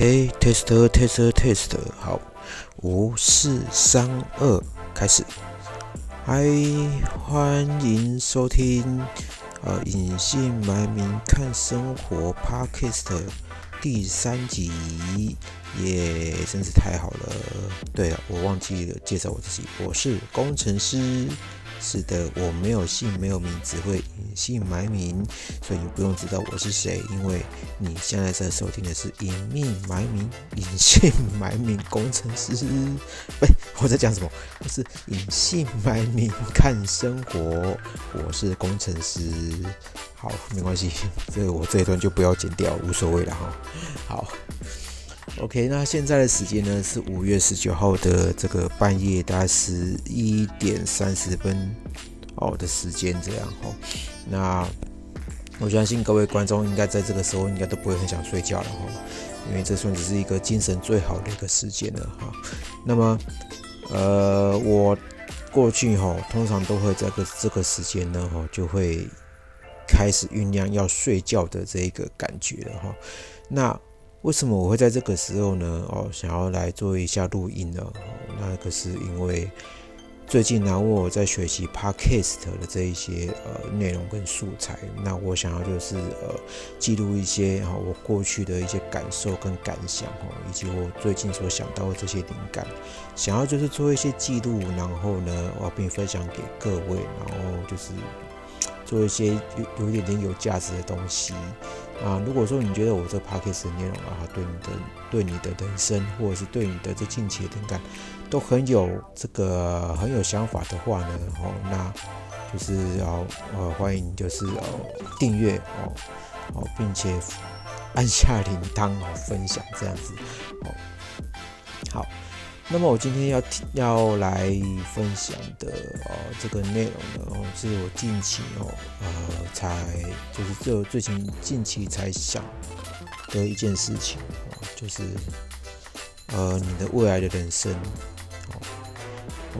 OK，test test test，好，五四三二，开始。嗨，欢迎收听呃隐姓埋名看生活 Podcast 第三集，耶，真是太好了。对了，我忘记了介绍我自己，我是工程师。是的，我没有姓，没有名，只会隐姓埋名，所以你不用知道我是谁，因为你现在在收听的是隐姓埋名、隐姓埋名工程师。喂，我在讲什么？我是隐姓埋名看生活，我是工程师。好，没关系，这个我这一段就不要剪掉，无所谓了哈。好。OK，那现在的时间呢是五月十九号的这个半夜，大概十一点三十分哦的时间这样哈。那我相信各位观众应该在这个时候应该都不会很想睡觉了哈，因为这算是一个精神最好的一个时间了哈。那么呃，我过去哈通常都会在个这个时间呢哈就会开始酝酿要睡觉的这一个感觉了哈。那为什么我会在这个时候呢？哦，想要来做一下录音呢？那个是因为最近呢，我在学习 podcast 的这一些呃内容跟素材，那我想要就是呃记录一些哈我过去的一些感受跟感想哦，以及我最近所想到的这些灵感，想要就是做一些记录，然后呢，我并分享给各位，然后就是做一些有有一点点有价值的东西。啊，如果说你觉得我这 podcast 的内容啊，对你的、对你的人生，或者是对你的这近期的灵感，都很有这个很有想法的话呢，哦，那就是要呃欢迎就是哦订阅哦哦，并且按下铃铛哦分享这样子哦好。那么我今天要要来分享的哦，这个内容呢，哦，是我近期哦，呃，才就是这最近近期才想的一件事情哦，就是呃，你的未来的人生哦，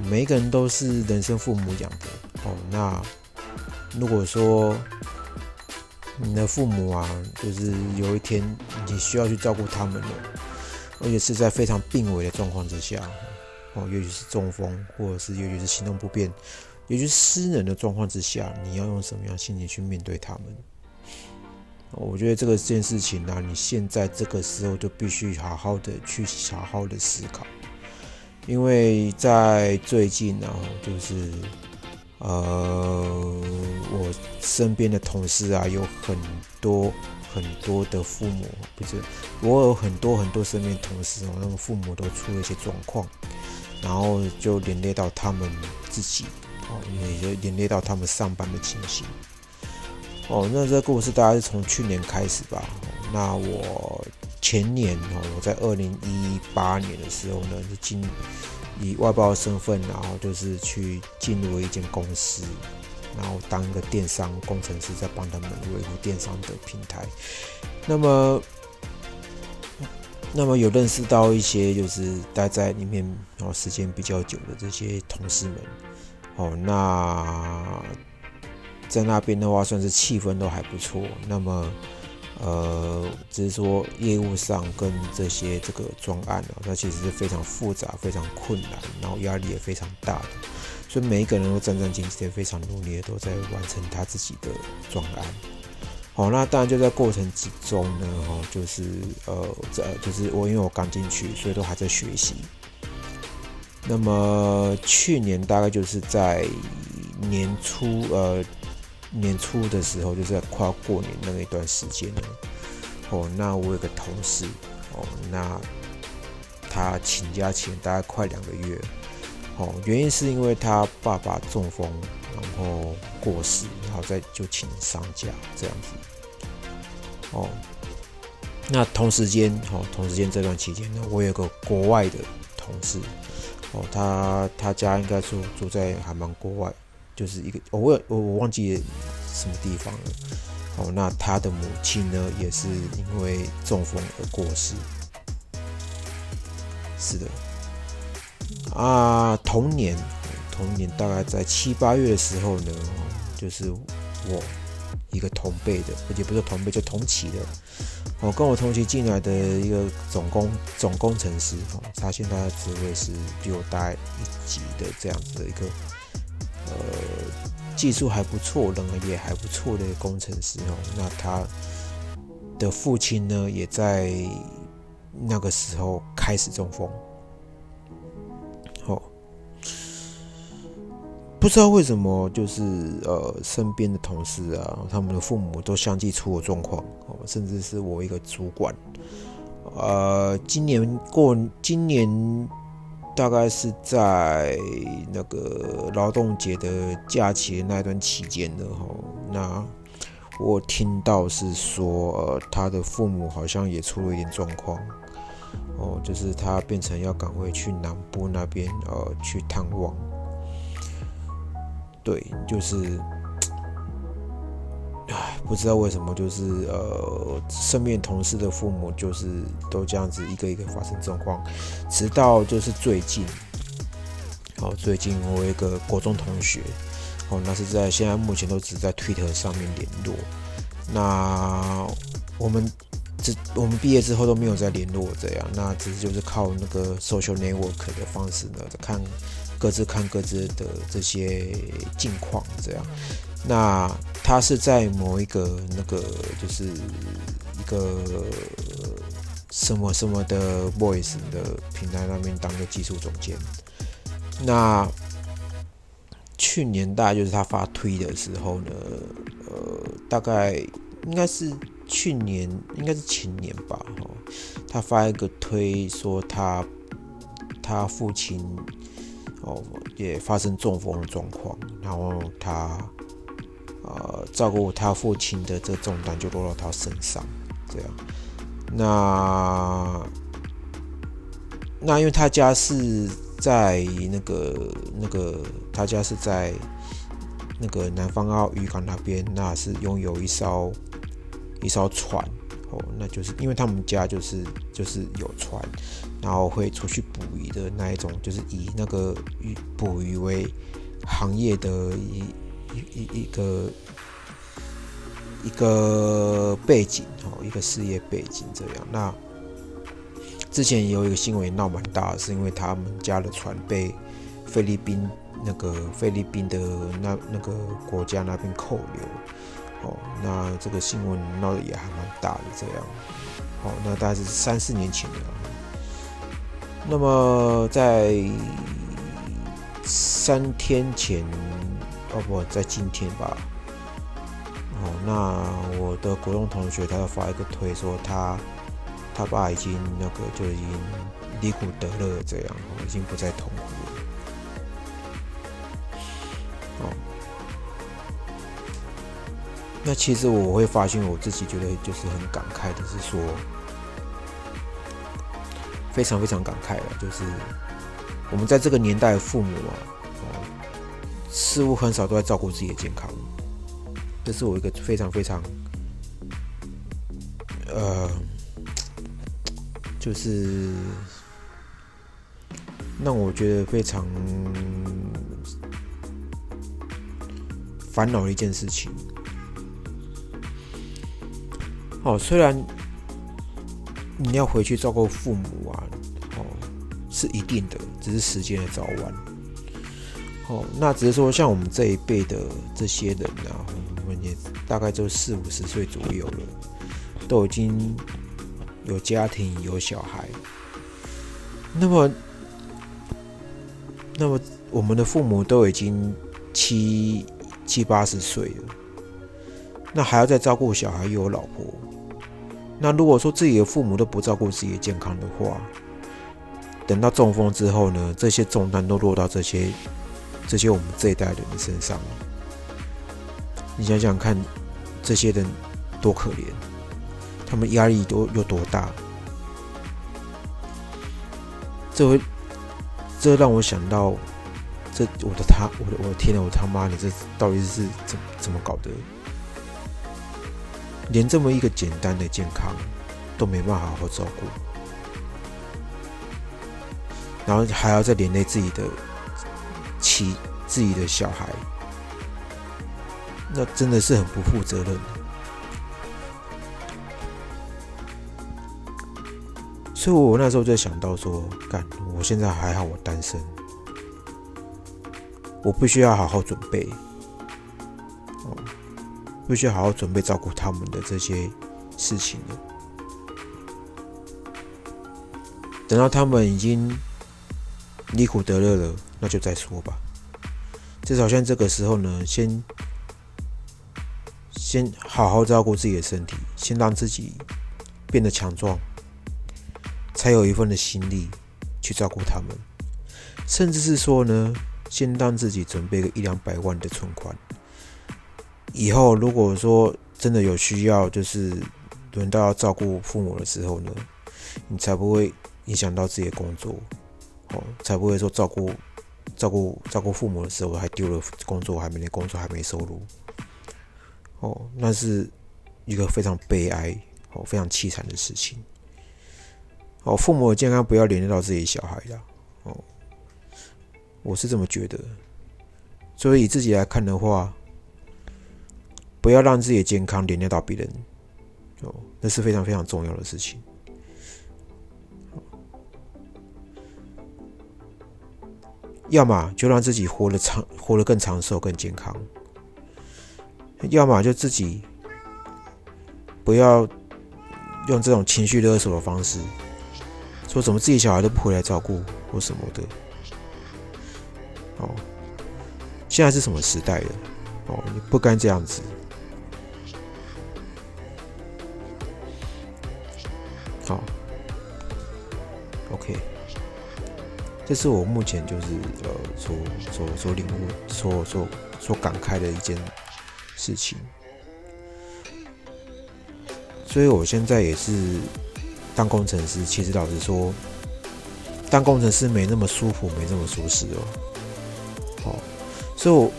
每一个人都是人生父母养的哦。那如果说你的父母啊，就是有一天你需要去照顾他们了。而且是在非常病危的状况之下，哦，尤其是中风，或者是尤其是行动不便，尤其是失能的状况之下，你要用什么样心情去面对他们？我觉得这个件事情呢，你现在这个时候就必须好好的去好好的思考，因为在最近呢，就是。呃，我身边的同事啊，有很多很多的父母，不是我有很多很多身边同事哦，那个父母都出了一些状况，然后就连累到他们自己哦，也就连累到他们上班的情形哦。那这个故事大概是从去年开始吧。那我前年哦，我在二零一八年的时候呢，就经。以外包的身份，然后就是去进入了一间公司，然后当一个电商工程师，在帮他们维护电商的平台。那么，那么有认识到一些就是待在里面然后时间比较久的这些同事们，哦，那在那边的话，算是气氛都还不错。那么。呃，只是说业务上跟这些这个专案啊，它其实是非常复杂、非常困难，然后压力也非常大的，所以每一个人都战战兢兢，非常努力的都在完成他自己的专案。好，那当然就在过程之中呢，哈，就是呃，这就是我因为我刚进去，所以都还在学习。那么去年大概就是在年初，呃。年初的时候，就是在快要过年那一段时间呢。哦，那我有个同事，哦，那他请假请大概快两个月。哦，原因是因为他爸爸中风，然后过世，然后再就请丧假这样子。哦，那同时间，哦，同时间这段期间呢，我有个国外的同事，哦，他他家应该住住在还蛮国外。就是一个，我我我忘记什么地方了。哦，那他的母亲呢，也是因为中风而过世。是的。啊，同年，同年大概在七八月的时候呢，就是我一个同辈的，而且不是同辈，就同期的。哦，跟我同期进来的一个总工总工程师，哦，他现在的职位是比我大一级的这样子的一个，呃，技术还不错，人也还不错的工程师哦。那他的父亲呢，也在那个时候开始中风。不知道为什么，就是呃，身边的同事啊，他们的父母都相继出了状况，哦，甚至是我一个主管，呃，今年过今年大概是在那个劳动节的假期的那段期间的哈，那我听到是说，呃，他的父母好像也出了一点状况，哦，就是他变成要赶回去南部那边，呃，去探望。对，就是，唉，不知道为什么，就是呃，身边同事的父母就是都这样子一个一个发生状况，直到就是最近，哦，最近我有一个国中同学，哦，那是在现在目前都只在 Twitter 上面联络，那我们这我们毕业之后都没有再联络，这样，那只是就是靠那个 social network 的方式呢，在看。各自看各自的这些近况，这样。那他是在某一个那个，就是一个什么什么的 voice 的平台那边当个技术总监。那去年大概就是他发推的时候呢，呃，大概应该是去年，应该是前年吧，哈，他发一个推说他他父亲。哦，也发生中风的状况，然后他呃照顾他父亲的这重担就落到他身上，这样。那那因为他家是在那个那个他家是在那个南方澳渔港那边，那是拥有一艘一艘船。哦，那就是因为他们家就是就是有船，然后会出去捕鱼的那一种，就是以那个鱼捕鱼为行业的一一一个一个背景哦，一个事业背景这样。那之前也有一个新闻闹蛮大，是因为他们家的船被菲律宾那个菲律宾的那那个国家那边扣留。哦，那这个新闻闹得也还蛮大的，这样。好，那大概是三四年前的。那么在三天前，哦不在今天吧。哦，那我的国中同学他要发一个推说他他爸已经那个就已经离苦得乐这样，已经不再痛苦那其实我会发现，我自己觉得就是很感慨的，是说非常非常感慨了，就是我们在这个年代的父母啊，哦，似乎很少都在照顾自己的健康，这是我一个非常非常呃，就是让我觉得非常烦恼的一件事情。哦，虽然你要回去照顾父母啊，哦，是一定的，只是时间的早晚。哦，那只是说像我们这一辈的这些人啊，我们也大概就四五十岁左右了，都已经有家庭有小孩。那么，那么我们的父母都已经七七八十岁了，那还要再照顾小孩，又有老婆。那如果说自己的父母都不照顾自己的健康的话，等到中风之后呢，这些重担都落到这些这些我们这一代人的身上了。你想想看，这些人多可怜，他们压力多有多大？这会这让我想到，这我的他，我的我的天呐，我他妈你，这到底是怎怎么搞的？连这么一个简单的健康都没办法好好照顾，然后还要再连累自己的妻、自己的小孩，那真的是很不负责任。所以我那时候就想到说，干，我现在还好，我单身，我必须要好好准备，必须好好准备照顾他们的这些事情了。等到他们已经离苦得乐了，那就再说吧。至少像这个时候呢，先先好好照顾自己的身体，先让自己变得强壮。才有一份的心力去照顾他们，甚至是说呢，先让自己准备个一两百万的存款，以后如果说真的有需要，就是轮到要照顾父母的时候呢，你才不会影响到自己的工作，哦，才不会说照顾照顾照顾父母的时候还丢了工作，还没工作还没收入，哦，那是一个非常悲哀哦，非常凄惨的事情。哦，父母的健康不要连累到自己小孩的哦，我是这么觉得。所以以自己来看的话，不要让自己的健康连累到别人哦，那是非常非常重要的事情。要么就让自己活得长，活得更长寿、更健康；要么就自己不要用这种情绪勒索的方式。说怎么自己小孩都不回来照顾或什么的，哦，现在是什么时代了？哦，你不该这样子。这是我目前就是呃所所所领悟、所所所感慨的一件事情，所以我现在也是。当工程师，其实老实说，当工程师没那么舒服，没那么舒适哦。哦，所以我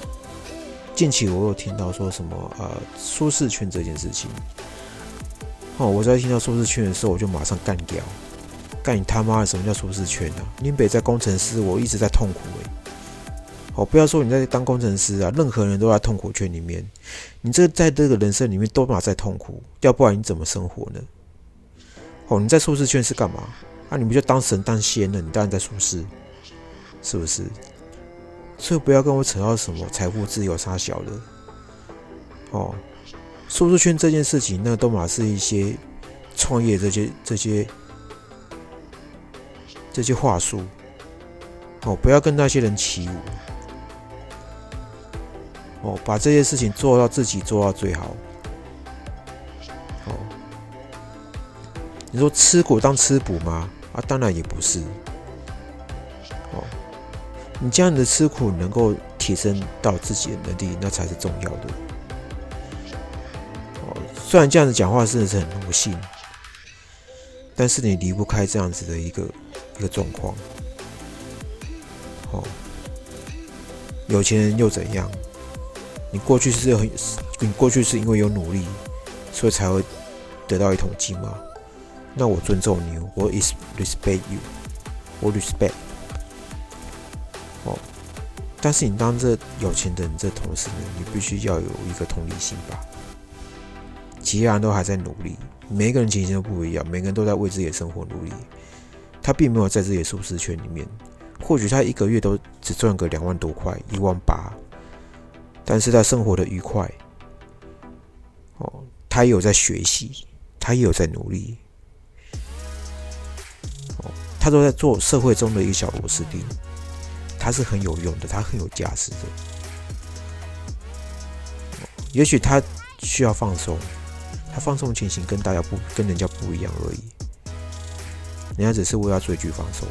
近期我有听到说什么呃舒适圈这件事情。哦，我在听到舒适圈的时候，我就马上干掉，干你他妈的！什么叫舒适圈啊？你北在工程师，我一直在痛苦哎。哦，不要说你在当工程师啊，任何人都在痛苦圈里面。你这在这个人生里面都马在痛苦，要不然你怎么生活呢？哦，你在舒适圈是干嘛？啊，你不就当神当仙了？你当然在舒适，是不是？所以不要跟我扯到什么财富自由差小的。哦，舒适圈这件事情，那都嘛是一些创业这些这些这些话术。哦，不要跟那些人起舞。哦，把这些事情做到自己做到最好。哦你说吃苦当吃补吗？啊，当然也不是。哦，你这样的吃苦能够提升到自己的能力，那才是重要的。哦，虽然这样子讲话真的是很奴性，但是你离不开这样子的一个一个状况。哦，有钱人又怎样？你过去是很，你过去是因为有努力，所以才会得到一桶金吗？那我尊重你，我 is respect you，我 respect。哦，但是你当这有钱的人这同时呢，你必须要有一个同理心吧。其他人都还在努力，每个人情形都不一样，每个人都在为自己的生活努力。他并没有在自己的舒适圈里面，或许他一个月都只赚个两万多块，一万八，但是他生活的愉快。哦，他也有在学习，他也有在努力。哦他都在做社会中的一个小螺丝钉，他是很有用的，他很有价值的。也许他需要放松，他放松的情形跟大家不跟人家不一样而已。人家只是为了追剧放松，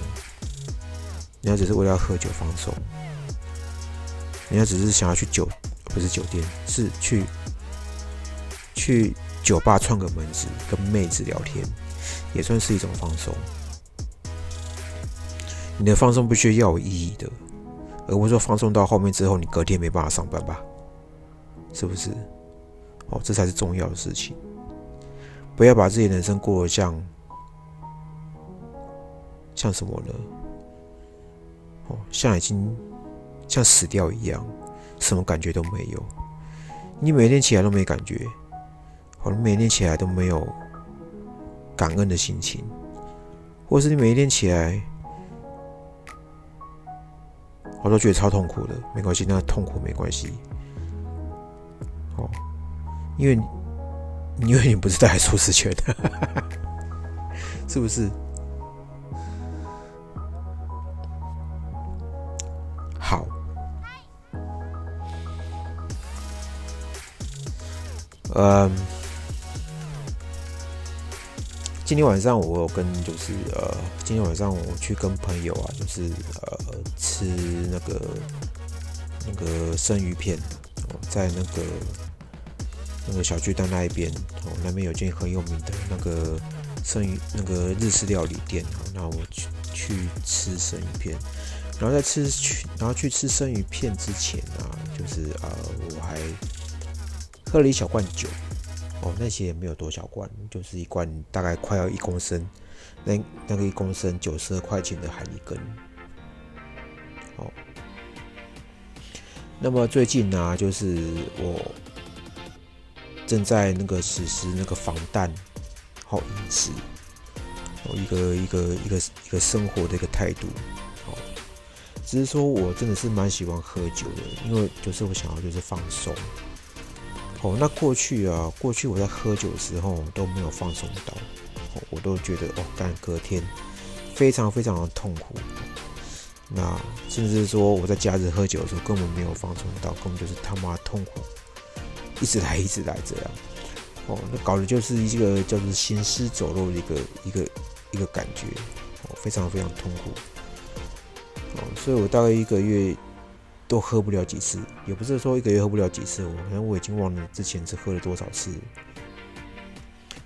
人家只是为了喝酒放松，人家只是想要去酒不是酒店，是去去酒吧串个门子，跟妹子聊天，也算是一种放松。你的放松必须要有意义的，而不是说放松到后面之后，你隔天没办法上班吧？是不是？哦，这才是重要的事情。不要把自己人生过得像像什么呢？哦，像已经像死掉一样，什么感觉都没有。你每天起来都没感觉，好，你每天起来都没有感恩的心情，或是你每一天起来，我都觉得超痛苦的。没关系，那痛苦没关系，哦，因为因为你不是带来舒适圈的，是不是？嗯，今天晚上我有跟就是呃，今天晚上我去跟朋友啊，就是呃吃那个那个生鱼片，在那个那个小巨蛋那一边哦，那边有间很有名的那个生鱼那个日式料理店哦，那我去去吃生鱼片，然后在吃去然后去吃生鱼片之前啊，就是呃我还。喝了一小罐酒，哦，那些也没有多小罐，就是一罐大概快要一公升，那那个一公升九十二块钱的海尼根，哦，那么最近呢，就是我正在那个实施那个防弹好饮食，哦，一个一个一个一个生活的一个态度，哦，只是说我真的是蛮喜欢喝酒的，因为就是我想要就是放松。哦，那过去啊，过去我在喝酒的时候都没有放松到，我都觉得哦，但隔天非常非常的痛苦。那甚至说我在假日喝酒的时候根本没有放松到，根本就是他妈痛苦，一直来一直来这样。哦，那搞的就是一个叫做行尸走肉的一个一个一个感觉，哦，非常非常痛苦。哦，所以我大概一个月。都喝不了几次，也不是说一个月喝不了几次，我反正我已经忘了之前是喝了多少次。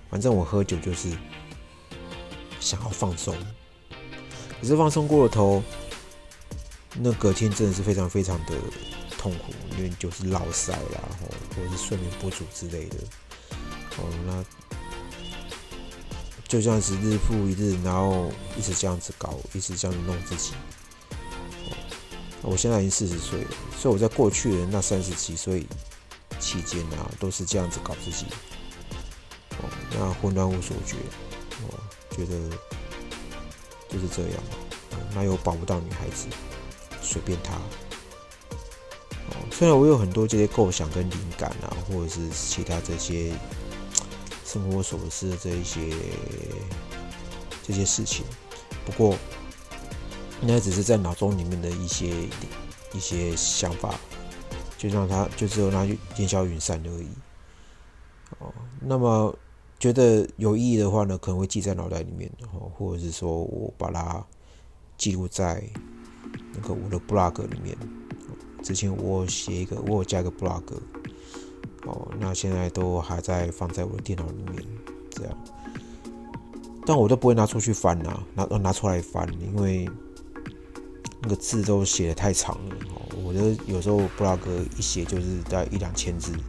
反正我喝酒就是想要放松，可是放松过了头，那隔天真的是非常非常的痛苦，因为就是落塞啦，或者是睡眠不足之类的。哦，那就这样子日复一日，然后一直这样子搞，一直这样子弄自己。我现在已经四十岁了，所以我在过去的那三十七岁期间啊，都是这样子搞自己，哦，那混乱无所觉，哦，觉得就是这样，那又保不到女孩子，随便她，哦，虽然我有很多这些构想跟灵感啊，或者是其他这些生活琐事这一些这些事情，不过。那只是在脑中里面的一些一些想法，就让他就只有那烟消云散而已。哦，那么觉得有意义的话呢，可能会记在脑袋里面，哦，或者是说我把它记录在那个我的 blog 里面。之前我写一个，我有加一个 blog，哦，那现在都还在放在我的电脑里面，这样，但我都不会拿出去翻呐，拿拿出来翻，因为。那个字都写的太长了，我觉得有时候布拉格一写就是在一两千字的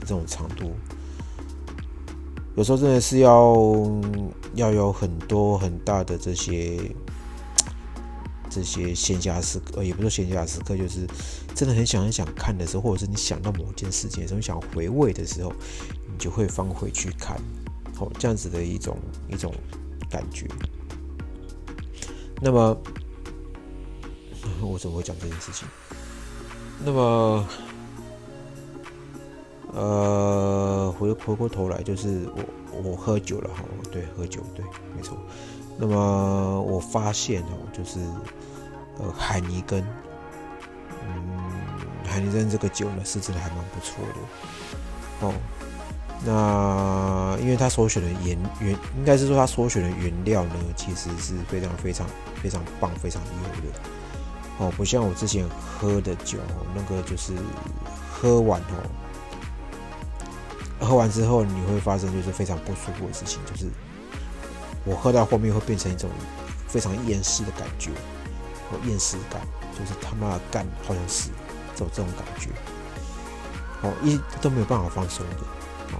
这种长度，有时候真的是要要有很多很大的这些 这些闲暇时刻，也不是闲暇时刻，就是真的很想很想看的时候，或者是你想到某件事情的时候，想回味的时候，你就会翻回去看，哦，这样子的一种一种感觉。那么。我怎么会讲这件事情？那么，呃，回回过头来，就是我我喝酒了哈，对，喝酒，对，没错。那么我发现哦，就是呃海尼根，嗯，海尼根这个酒呢是真的还蛮不错的哦。那因为他所选的原原，应该是说他所选的原料呢，其实是非常非常非常棒、非常优的。哦，不像我之前喝的酒，那个就是喝完哦，喝完之后你会发生就是非常不舒服的事情，就是我喝到后面会变成一种非常厌世的感觉，和厌世感，就是他妈的干，好像是这种这种感觉，哦，一都没有办法放松的，哦，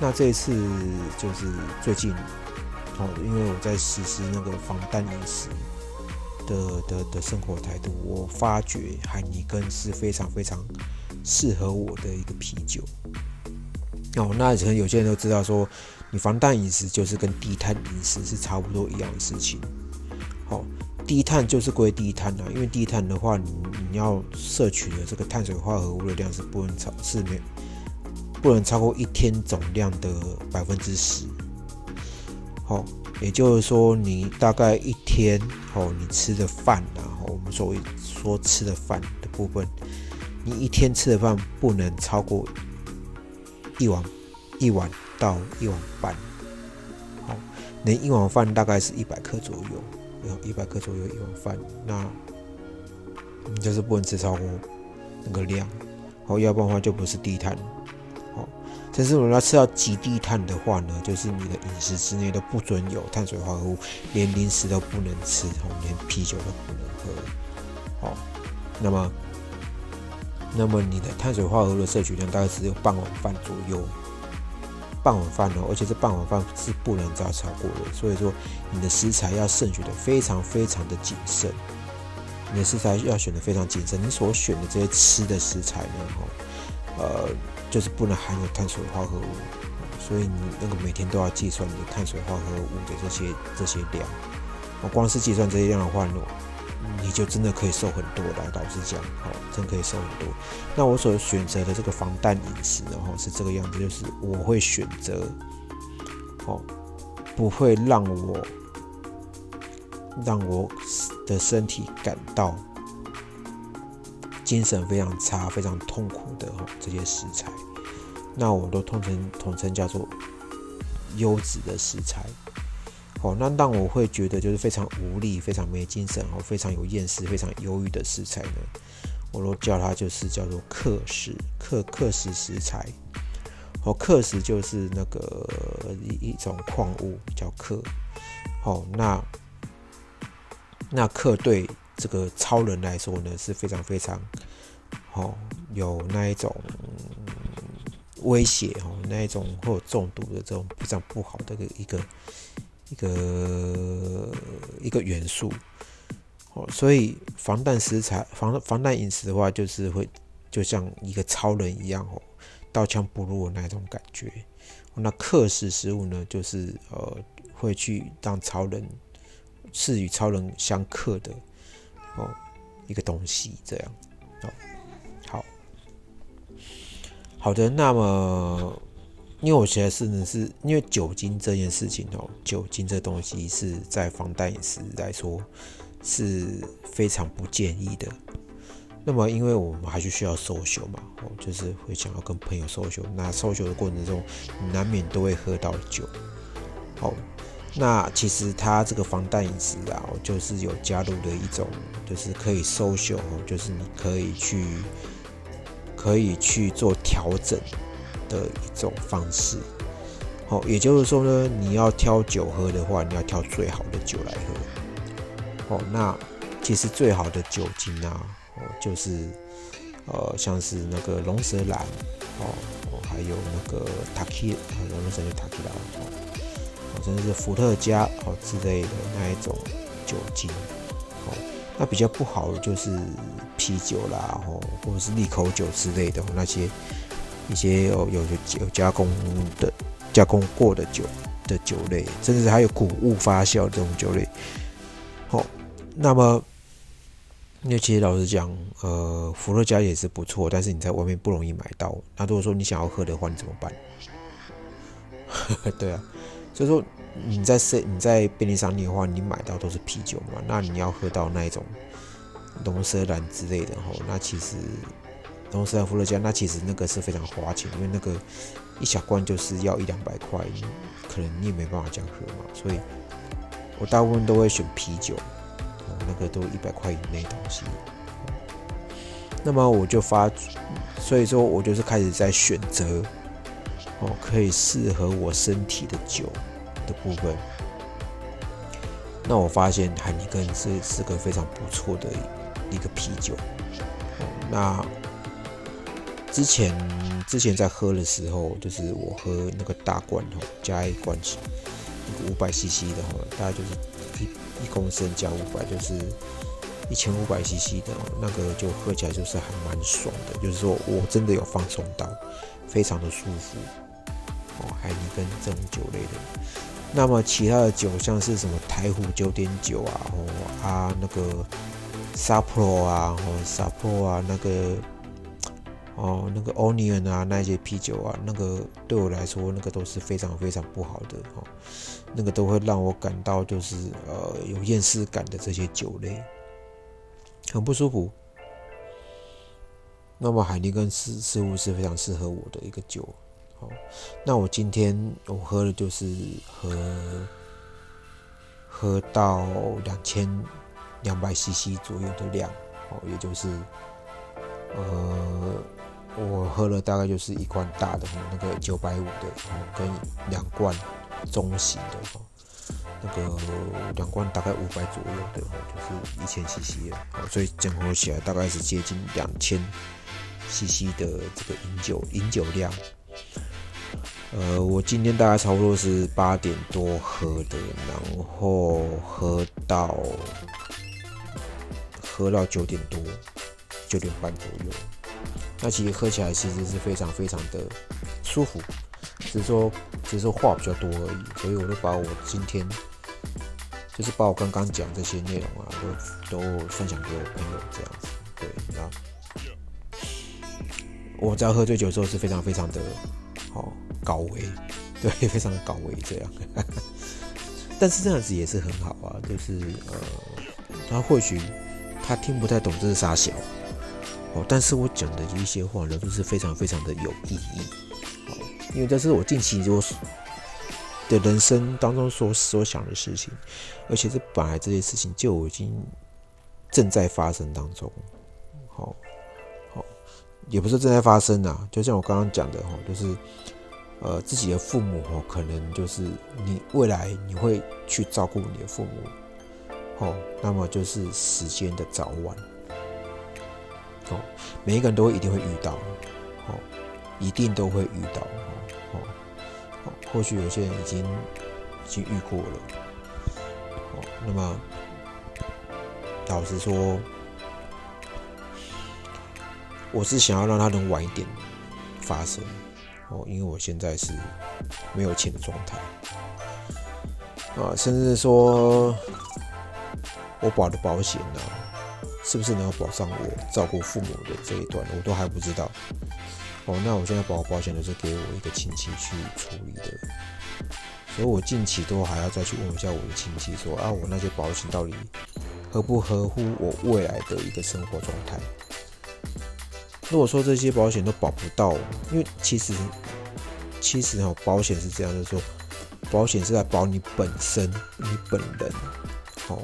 那这一次就是最近，哦，因为我在实施那个防弹饮食。的的的生活态度，我发觉海尼根是非常非常适合我的一个啤酒。哦，那可能有些人都知道说，你防弹饮食就是跟低碳饮食是差不多一样的事情。好，低碳就是归低碳啊，因为低碳的话，你你要摄取的这个碳水化合物的量是不能超，是没不能超过一天总量的百分之十。好，也就是说，你大概一天，哦，你吃的饭然后我们所谓说吃的饭的部分，你一天吃的饭不能超过。一碗，一碗到一碗半，好，那一碗饭大概是一百克左右，有一百克左右一碗饭，那你就是不能吃超过那个量，好，要不然的话就不是低碳，但是我们要吃到极低碳的话呢，就是你的饮食之内都不准有碳水化合物，连零食都不能吃，好，连啤酒都不能喝，好，那么。那么你的碳水化合物的摄取量大概只有半碗饭左右，半碗饭哦，而且这半碗饭是不能再超过的。所以说，你的食材要慎选的非常非常的谨慎，你的食材要选的非常谨慎。你所选的这些吃的食材呢，哦，呃，就是不能含有碳水化合物，所以你那个每天都要计算你的碳水化合物的这些这些量。我光是计算这些量的话呢。你就真的可以瘦很多的，老实讲，哦，真可以瘦很多。那我所选择的这个防弹饮食，然后是这个样子，就是我会选择，哦，不会让我让我的身体感到精神非常差、非常痛苦的这些食材，那我都统称统称叫做优质的食材。哦，那让我会觉得就是非常无力、非常没精神哦，非常有厌食、非常忧郁的食材呢，我都叫它就是叫做克食、克克食食材。哦，克食就是那个一一种矿物叫克。哦，那那克对这个超人来说呢是非常非常哦有那一种威胁哦，那一种会有中毒的这种非常不好的一个。一个一个元素，哦，所以防弹食材、防防弹饮食的话，就是会就像一个超人一样哦，刀枪不入的那种感觉。那克食食物呢，就是呃，会去让超人是与超人相克的哦一个东西，这样哦，好好的，那么。因为我觉得是呢，是因为酒精这件事情哦，酒精这东西是在防弹饮食来说是非常不建议的。那么，因为我们还是需要收休嘛，哦，就是会想要跟朋友收休。那收休的过程中，难免都会喝到酒。好，那其实它这个防弹饮食啊，就是有加入的一种，就是可以收休哦，就是你可以去可以去做调整。的一种方式，好，也就是说呢，你要挑酒喝的话，你要挑最好的酒来喝。哦，那其实最好的酒精啊，哦，就是呃，像是那个龙舌兰，哦，还有那个塔 q 龙舌兰塔 q 拉，哦，甚至是伏特加哦之类的那一种酒精。哦，那比较不好的就是啤酒啦，哦，或者是利口酒之类的那些。一些有有有加工的加工过的酒的酒类，甚至还有谷物发酵这种酒类。好，那么，那其实老实讲，呃，伏特加也是不错，但是你在外面不容易买到。那如果说你想要喝的话，你怎么办？对啊，所以说你在 C 你在便利商店的话，你买到都是啤酒嘛，那你要喝到那一种龙舌兰之类的吼，那其实。龙舌兰伏特加，那其实那个是非常花钱，因为那个一小罐就是要一两百块，可能你也没办法这样喝嘛。所以我大部分都会选啤酒，那个都一百块以内东西。那么我就发，所以说我就是开始在选择哦，可以适合我身体的酒的部分。那我发现海尼根是是个非常不错的一个啤酒。那之前之前在喝的时候，就是我喝那个大罐吼，加一罐一个五百 CC 的吼，大概就是一一公升加五百，就是一千五百 CC 的那个就喝起来就是还蛮爽的，就是说我真的有放松到，非常的舒服。哦，海尼根这种酒类的。那么其他的酒像是什么台虎九点九啊，哦啊那个沙 pro 啊，哦沙 pro 啊那个。哦，那个 Onion 啊，那些啤酒啊，那个对我来说，那个都是非常非常不好的哦，那个都会让我感到就是呃有厌世感的这些酒类，很不舒服。那么海尼根似似乎是非常适合我的一个酒，好，那我今天我喝的就是喝喝到两千两百 CC 左右的量，哦，也就是呃。我喝了大概就是一罐大的那个九百五的，哦跟两罐中型的，哦那个两罐大概五百左右的，就是一千 CC 的，所以整合起来大概是接近两千 CC 的这个饮酒饮酒量。呃，我今天大概差不多是八点多喝的，然后喝到喝到九点多，九点半左右。那其实喝起来其实是非常非常的舒服，只是说只是说话比较多而已，所以我就把我今天就是把我刚刚讲这些内容啊，都都分享给我朋友这样子，对，那我在喝醉酒的时候是非常非常的好高危，对，非常的高危这样，但是这样子也是很好啊，就是呃，他或许他听不太懂这是啥小。哦，但是我讲的一些话呢，都是非常非常的有意义。哦，因为这是我近期我的人生当中所所想的事情，而且这本来这些事情就已经正在发生当中。好，好，也不是正在发生啊，就像我刚刚讲的哈，就是呃，自己的父母哦，可能就是你未来你会去照顾你的父母，哦，那么就是时间的早晚。哦，每一个人都会一定会遇到，哦，一定都会遇到，哦，哦，或许有些人已经已经遇过了，哦，那么老实说，我是想要让他能晚一点发生，哦，因为我现在是没有钱的状态，啊，甚至说我保的保险呢。是不是能够保障我照顾父母的这一段，我都还不知道。哦，那我现在保保险都是给我一个亲戚去处理的，所以我近期都还要再去问一下我的亲戚，说啊，我那些保险到底合不合乎我未来的一个生活状态？如果说这些保险都保不到，因为其实其实哈，保险是这样，就是说保险是在保你本身，你本人，好。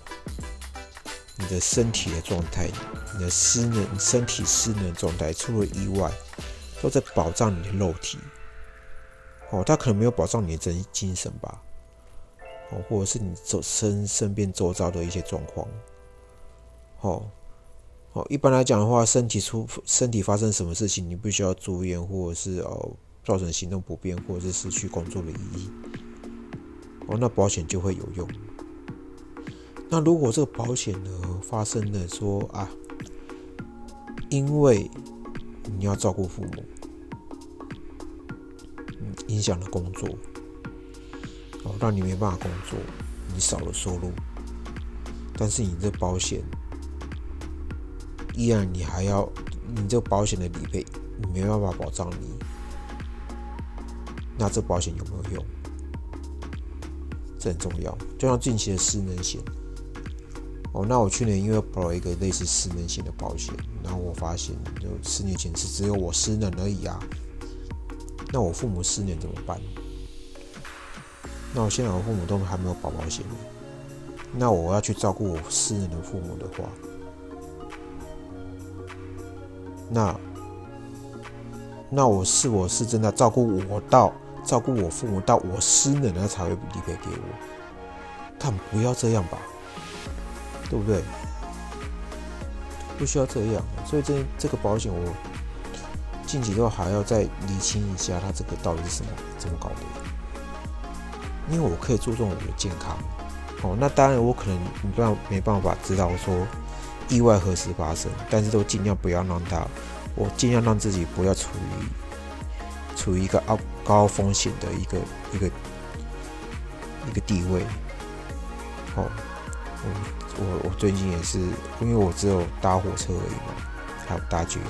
你的身体的状态，你的失能、身体失能状态，出了意外，都在保障你的肉体。哦，他可能没有保障你的真精神吧？哦，或者是你周身身边周遭的一些状况。哦，哦，一般来讲的话，身体出身体发生什么事情，你必须要住院，或者是哦造成行动不便，或者是失去工作的意义。哦，那保险就会有用。那如果这个保险呢发生了说啊，因为你要照顾父母，嗯，影响了工作，哦，让你没办法工作，你少了收入，但是你这保险依然你还要，你这个保险的理赔你没办法保障你，那这保险有没有用？这很重要，就像近期的失能险。哦，那我去年因为保了一个类似失能险的保险，然后我发现，就四年前是只有我失能而已啊。那我父母失能怎么办？那我现在我父母都还没有保保险，那我要去照顾我失能的父母的话，那那我是我是真的照顾我到照顾我父母到我失能了才会理赔给我，但不要这样吧。对不对？不需要这样，所以这这个保险我近期都还要再理清一下，它这个到底是什么怎么搞的？因为我可以注重我的健康，哦，那当然我可能没办没办法知道说意外何时发生，但是都尽量不要让它，我尽量让自己不要处于处于一个高高风险的一个一个一个地位。哦，我我我最近也是，因为我只有搭火车而已嘛，还有搭捷运。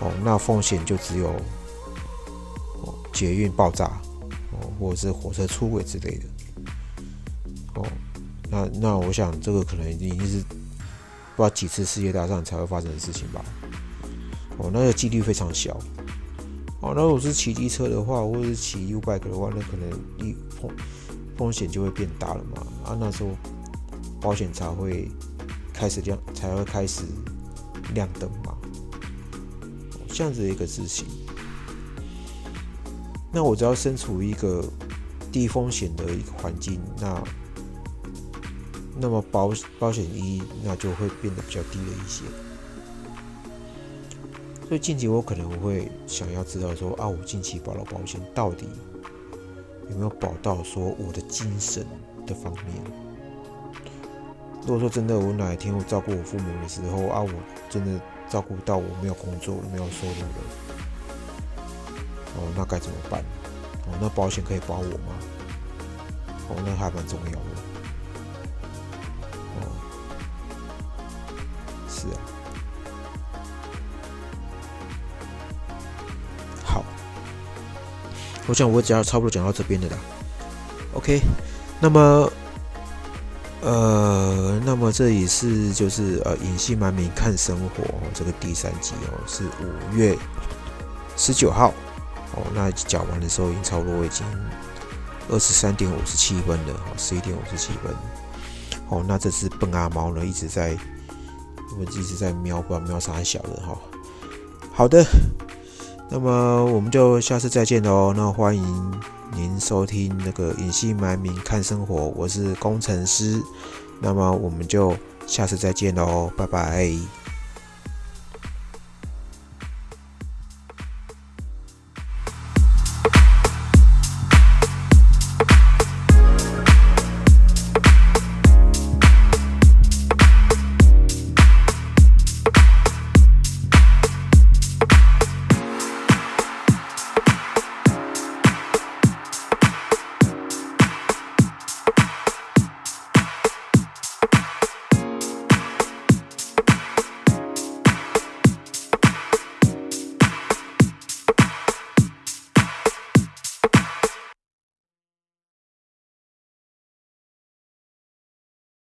哦，那风险就只有哦捷运爆炸，哦或者是火车出轨之类的。哦，那那我想这个可能已经是道几次世界大战才会发生的事情吧。哦，那个几率非常小。哦，那我是骑机车的话，或者是骑 U bike 的话，那可能一碰。风险就会变大了嘛？啊，那时候保险才会开始亮，才会开始亮灯嘛。这样子的一个事情，那我只要身处一个低风险的一个环境，那那么保保险一那就会变得比较低了一些。所以近期我可能会想要知道说啊，我近期保了保险到底？有没有保到说我的精神的方面？如果说真的，我哪一天我照顾我父母的时候啊，我真的照顾到我没有工作、没有收入了，哦，那该怎么办？哦，那保险可以保我吗？哦，那还蛮重要的。是啊。我想我只要差不多讲到这边的啦，OK，那么，呃，那么这里是就是呃隐姓埋名看生活这个第三集哦，是五月十九号哦，那讲完的时候已经差不多已经二十三点五十七分了，哦，十一点五十七分，哦，那这只笨阿猫呢一直在我一直在瞄，不知道瞄啥小人哈，好的。那么我们就下次再见喽。那欢迎您收听那个隐姓埋名看生活，我是工程师。那么我们就下次再见喽，拜拜。